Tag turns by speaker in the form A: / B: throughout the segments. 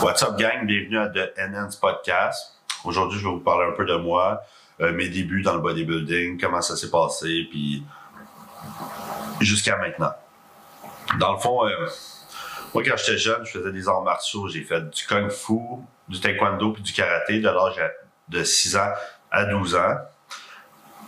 A: What's up gang, bienvenue à The NN's Podcast. Aujourd'hui, je vais vous parler un peu de moi, euh, mes débuts dans le bodybuilding, comment ça s'est passé, puis jusqu'à maintenant. Dans le fond, euh, moi quand j'étais jeune, je faisais des arts martiaux. J'ai fait du kung fu, du taekwondo puis du karaté de l'âge de 6 ans à 12 ans.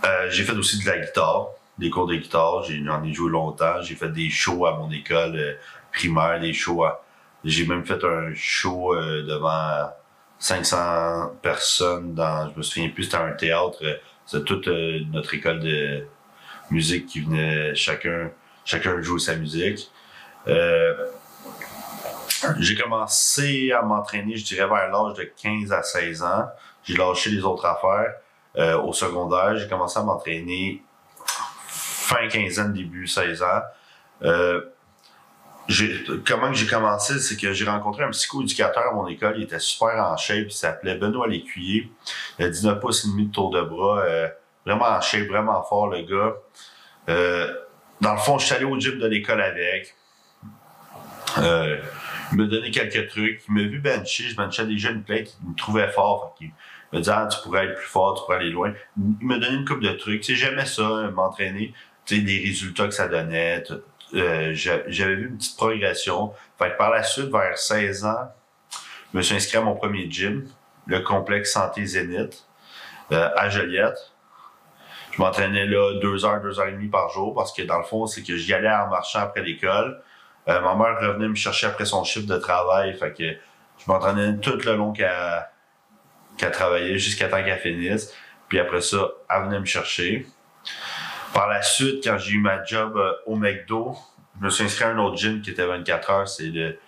A: Euh, j'ai fait aussi de la guitare, des cours de guitare. J'en ai, joué longtemps. J'ai fait des shows à mon école primaire, des shows à... J'ai même fait un show euh, devant 500 personnes dans, je me souviens plus, c'était un théâtre. C'était toute notre école de musique qui venait chacun, chacun jouer sa musique. j'ai commencé à m'entraîner, je dirais, vers l'âge de 15 à 16 ans. J'ai lâché les autres affaires. Euh, au secondaire. J'ai commencé à m'entraîner fin quinzaine, début 16 ans. Euh, comment j'ai commencé, c'est que j'ai rencontré un psychoéducateur à mon école, il était super en shape, il s'appelait Benoît Lécuyer. Il a 19 pouces et demi de tour de bras, euh, vraiment en shape, vraiment fort le gars. Euh, dans le fond, je suis allé au gym de l'école avec. Euh, il m'a donné quelques trucs. Il m'a vu bencher, je benchais déjà une plate, il me trouvait fort. Il me disait, ah, tu pourrais être plus fort, tu pourrais aller loin. Il m'a donné une coupe de trucs. Tu sais, j'aimais ça, m'entraîner. Tu sais, les résultats que ça donnait. Euh, j'avais vu une petite progression. Par la suite, vers 16 ans, je me suis inscrit à mon premier gym, le complexe Santé Zénith, euh, à Joliette. Je m'entraînais là deux heures, deux heures et demie par jour parce que dans le fond, c'est que j'y allais en marchant après l'école. Euh, ma mère revenait me chercher après son chiffre de travail. Je m'entraînais tout le long qu'elle travaillait jusqu'à temps qu'elle finisse. Puis après ça, elle venait me chercher. Par la suite, quand j'ai eu ma job euh, au McDo, je me suis inscrit à un autre gym qui était 24 heures. C'est le,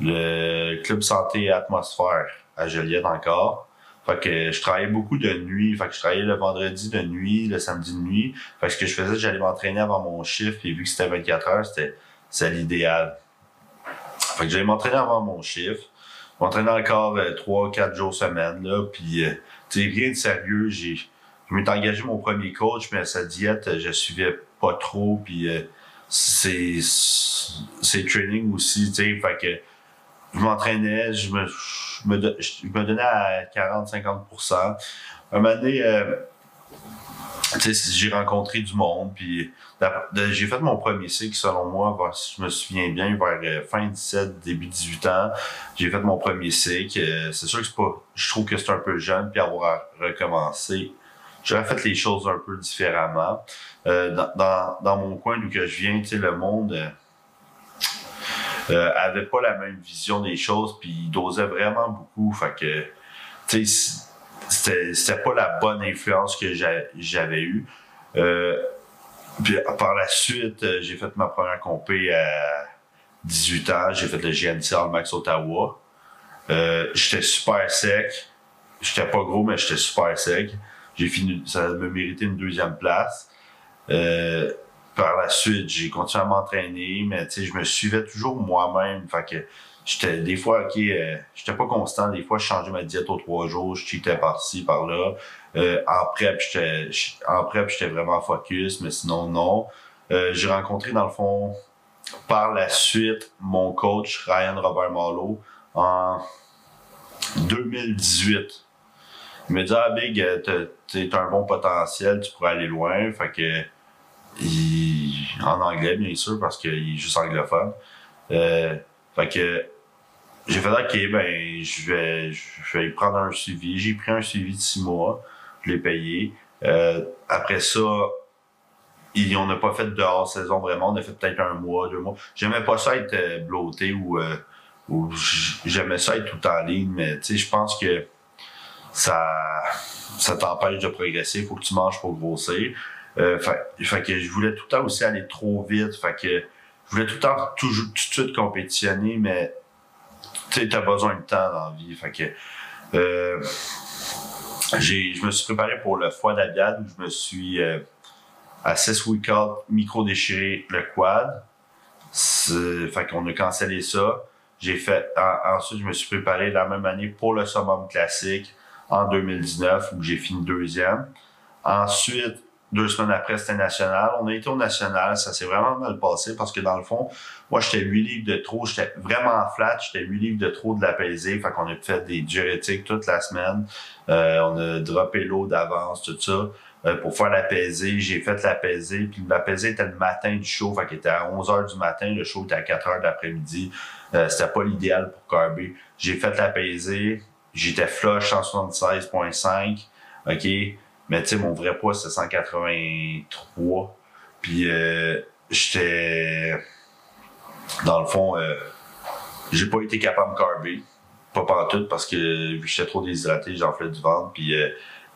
A: le Club Santé Atmosphère à Joliette encore. Fait que je travaillais beaucoup de nuit. Fait que je travaillais le vendredi de nuit, le samedi de nuit. Fait que ce que je faisais, j'allais m'entraîner avant mon chiffre. Et vu que c'était 24 heures, c'était l'idéal. Fait que j'allais m'entraîner avant mon chiffre m'entraîner encore euh, trois, quatre jours semaine, là, puis, euh, tu sais, rien de sérieux. J'ai, je m'étais engagé mon premier coach, mais sa diète, euh, je suivais pas trop, puis euh, c'est, c'est training aussi, tu sais, fait que je m'entraînais, je me, je me, donnais à 40-50%. Un moment donné, j'ai rencontré du monde, puis j'ai fait mon premier cycle, selon moi, si je me souviens bien, vers euh, fin 17, début 18 ans. J'ai fait mon premier cycle. Euh, c'est sûr que c'est pas. Je trouve que c'est un peu jeune, puis avoir recommencé. J'aurais fait les choses un peu différemment. Euh, dans, dans, mon coin d'où que je viens, tu sais, le monde euh, avait pas la même vision des choses, puis il dosait vraiment beaucoup. Fait que, tu sais, c'était pas la bonne influence que j'avais eue. Euh, puis par la suite, euh, j'ai fait ma première compé à 18 ans. J'ai fait le GNC All Max Ottawa. Euh, j'étais super sec. J'étais pas gros, mais j'étais super sec. J'ai fini, ça me méritait une deuxième place. Euh, par la suite, j'ai continué à m'entraîner, mais tu sais, je me suivais toujours moi-même. Fait que j'étais des fois, ok, euh, j'étais pas constant. Des fois, je changeais ma diète aux trois jours, je cheatais par-ci, par-là. Euh, en prep, j'étais en j'étais vraiment focus, mais sinon non. Euh, j'ai rencontré dans le fond par la suite mon coach Ryan Robert Marlowe en 2018. Il me dit ah Big, t'as un bon potentiel, tu pourrais aller loin. Fait que en anglais bien sûr parce qu'il est juste anglophone. Euh, fait que j'ai fait OK, ben je vais je vais prendre un suivi. J'ai pris un suivi de six mois, je l'ai payé. Euh, après ça, on n'a pas fait de hors saison vraiment, on a fait peut-être un mois, deux mois. J'aimais pas ça être euh, ou, euh, ou j'aimais ça être tout en ligne, mais tu sais, je pense que ça ça t'empêche de progresser, faut que tu manges pour grossir. Euh, fait, que je voulais tout le temps aussi aller trop vite, fait que je voulais tout le temps toujours tout de suite compétitionner, mais tu as besoin de temps dans la vie. Fait que euh, je me suis préparé pour le foie d'Abiad où je me suis euh, à 6 week micro déchiré le quad. Fait qu'on a cancellé ça. J'ai fait ensuite je me suis préparé la même année pour le summum classique en 2019 où j'ai fini deuxième. Ensuite deux semaines après, c'était national. On a été au national, ça s'est vraiment mal passé parce que dans le fond, moi, j'étais 8 livres de trop, j'étais vraiment flat, j'étais 8 livres de trop de la pesée. Fait qu'on a fait des diurétiques toute la semaine. Euh, on a droppé l'eau d'avance, tout ça. Euh, pour faire la pesée, j'ai fait la pesée, puis la pesée était le matin du show, fait qu'il était à 11h du matin, le show était à 4h de l'après-midi. Euh, c'était pas l'idéal pour carber. J'ai fait la pesée, j'étais flush 176.5, ok? Mais tu sais, mon vrai poids, c'était 183. Puis euh, j'étais... Dans le fond, euh, j'ai pas été capable de carber. Pas pantoute parce que j'étais trop déshydraté, j'enflais du ventre. Puis, euh,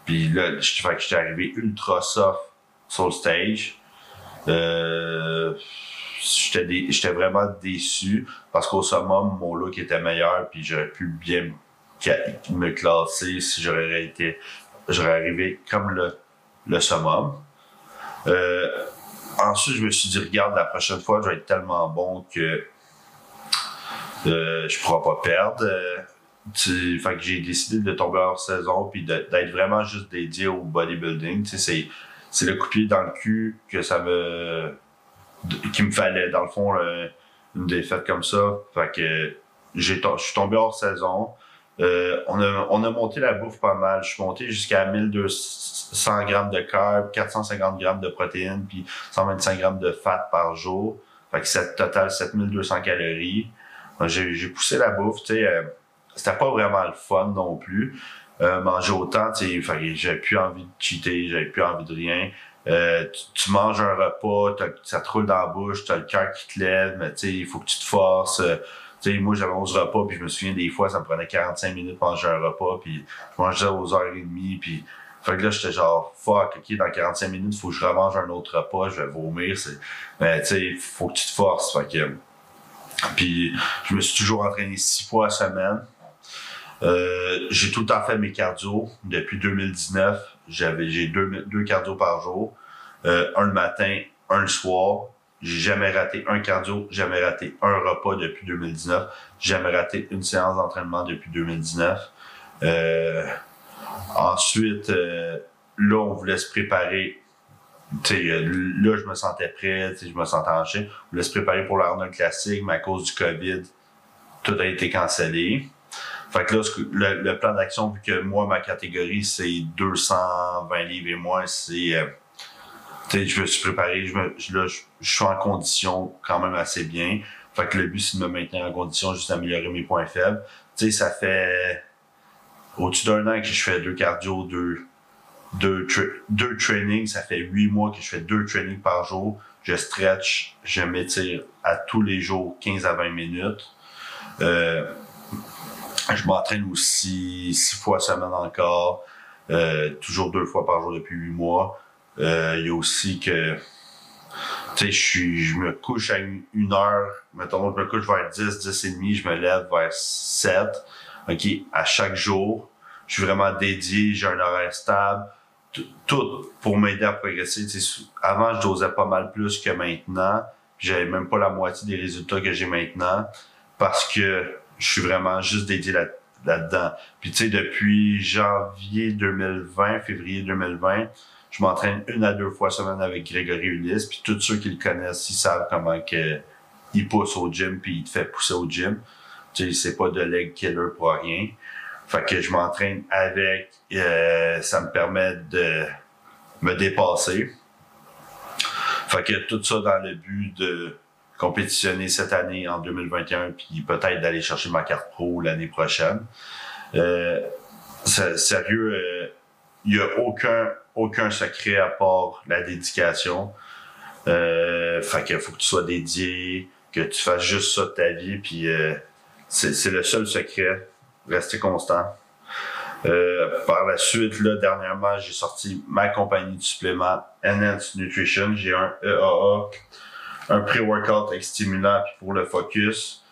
A: puis là, j'étais arrivé ultra soft sur le stage. J'étais, j'étais vraiment déçu parce qu'au summum, mon look était meilleur puis j'aurais pu bien me classer si j'aurais été j'aurais arrivé comme le, le summum. Euh, ensuite, je me suis dit, regarde, la prochaine fois, je vais être tellement bon que euh, je pourrai pas perdre. Euh, fait que j'ai décidé de tomber hors saison puis d'être vraiment juste dédié au bodybuilding. C'est, c'est le coup dans le cul que ça me qui me fallait dans le fond une défaite comme ça. Fait que j'ai je suis tombé hors saison. Euh, on, a, on a monté la bouffe pas mal. Je suis monté jusqu'à 1200 grammes de carbs, 450 grammes de protéines, puis 125 grammes de fat par jour. Fait que c'est total 7200 calories. J'ai poussé la bouffe, tu sais. Euh, c'était pas vraiment le fun non plus. Euh, manger autant, tu sais, j'avais plus envie de cheater, j'avais plus envie de rien. Euh, tu, manges un repas, ça te roule dans la bouche, tu as le cœur qui te lève, mais tu sais, il faut que tu te forces. Tu sais, moi, j'avais 11 repas, puis je me souviens des fois, ça me prenait 45 minutes pour manger un repas, puis je mangeais aux heures et demie, puis fait que là, j'étais genre, fuck, ok, dans 45 minutes, faut que je remange un autre repas, je vais vomir, c'est, mais tu sais, faut que tu te forces, fait que, puis je me suis toujours entraîné six fois à semaine. Euh, j'ai tout le temps fait mes cardio depuis 2019. J'avais, j'ai deux, deux cardio par jour. Euh, un le matin, un le soir. J'ai jamais raté un cardio, jamais raté un repas depuis 2019, jamais raté une séance d'entraînement depuis 2019. Euh, ensuite, euh, là, on voulait se préparer. sais, là, je me sentais prêt, je me sentais en chien. On voulait se préparer pour l'Arnold Classique, mais à cause du COVID, tout a été cancellé. Fait que là, le, le plan d'action, vu que moi, ma catégorie, c'est 220 livres et moins, c'est euh, je me suis préparé, je, me, je, là, je, suis en condition quand même assez bien. Fait que le but, c'est de me maintenir en condition, juste d'améliorer mes points faibles. Tu sais, ça fait au-dessus d'un an que je fais deux cardio, deux, deux, deux trainings. Ça fait huit mois que je fais deux trainings par jour. Je stretch, je m'étire à tous les jours 15 à 20 minutes. Euh, je m'entraîne aussi six fois semaine encore, euh, toujours deux fois par jour depuis huit mois. Euh, il y a aussi que tu sais, je, me couche à une, heure, mettons, je me couche vers 10, 10 et demi, je me lève vers 7, OK, à chaque jour. Je suis vraiment dédié, j'ai un horaire stable, tout pour m'aider à progresser. avant, je dosais pas mal plus que maintenant, j'avais même pas la moitié des résultats que j'ai maintenant, parce que je suis vraiment juste dédié là, là-dedans. Puis tu sais, depuis janvier 2020, février 2020, je m'entraîne une à deux fois semaine avec Grégory Ulysse, puis tous ceux qui le connaissent, ils savent comment que il pousse au gym, puis il te fait pousser au gym. Tu sais, c'est pas de leg killer pour rien. Fait que je m'entraîne avec, euh, ça me permet de me dépasser. Fait que tout ça dans le but de compétitionner cette année en 2021, puis peut-être d'aller chercher ma carte pro l'année prochaine. Euh, sérieux, euh, il n'y a aucun, aucun secret à part la dédication. Euh, fait qu'il faut que tu sois dédié, que tu fasses juste ça de ta vie, puis euh, c'est le seul secret. Rester constant. Euh, par la suite, là, dernièrement, j'ai sorti ma compagnie de suppléments Enhanced Nutrition. J'ai un EAA, un pré-workout avec stimulant puis pour le focus.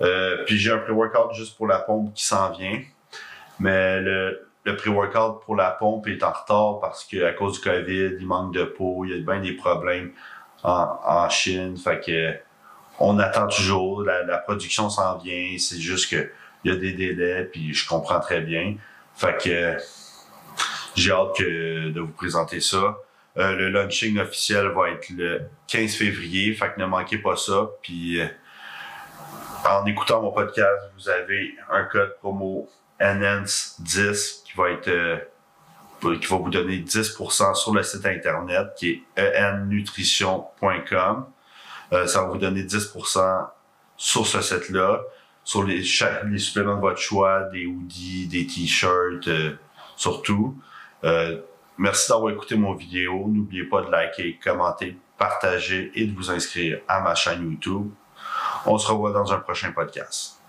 A: Euh, puis j'ai un pré-workout juste pour la pompe qui s'en vient. Mais le, le pré-workout pour la pompe est en retard parce qu'à cause du COVID, il manque de peau, il y a bien des problèmes en, Chine. Fait que on attend toujours, la, production s'en vient, c'est juste que il y a des délais, puis je comprends très bien. Fait que j'ai hâte de vous présenter ça. Euh, le launching officiel va être le 15 février, fait que ne manquez pas ça. Puis euh, en écoutant mon podcast, vous avez un code promo ENHANCE10 qui va être euh, qui va vous donner 10% sur le site internet qui est ennutrition.com. Euh, ça va vous donner 10% sur ce site-là, sur les, suppléments de votre choix, des hoodies, des t-shirts, euh, surtout. Merci d'avoir écouté mon vidéo. N'oubliez pas de liker, commenter, partager et de vous inscrire à ma chaîne YouTube. On se revoit dans un prochain podcast.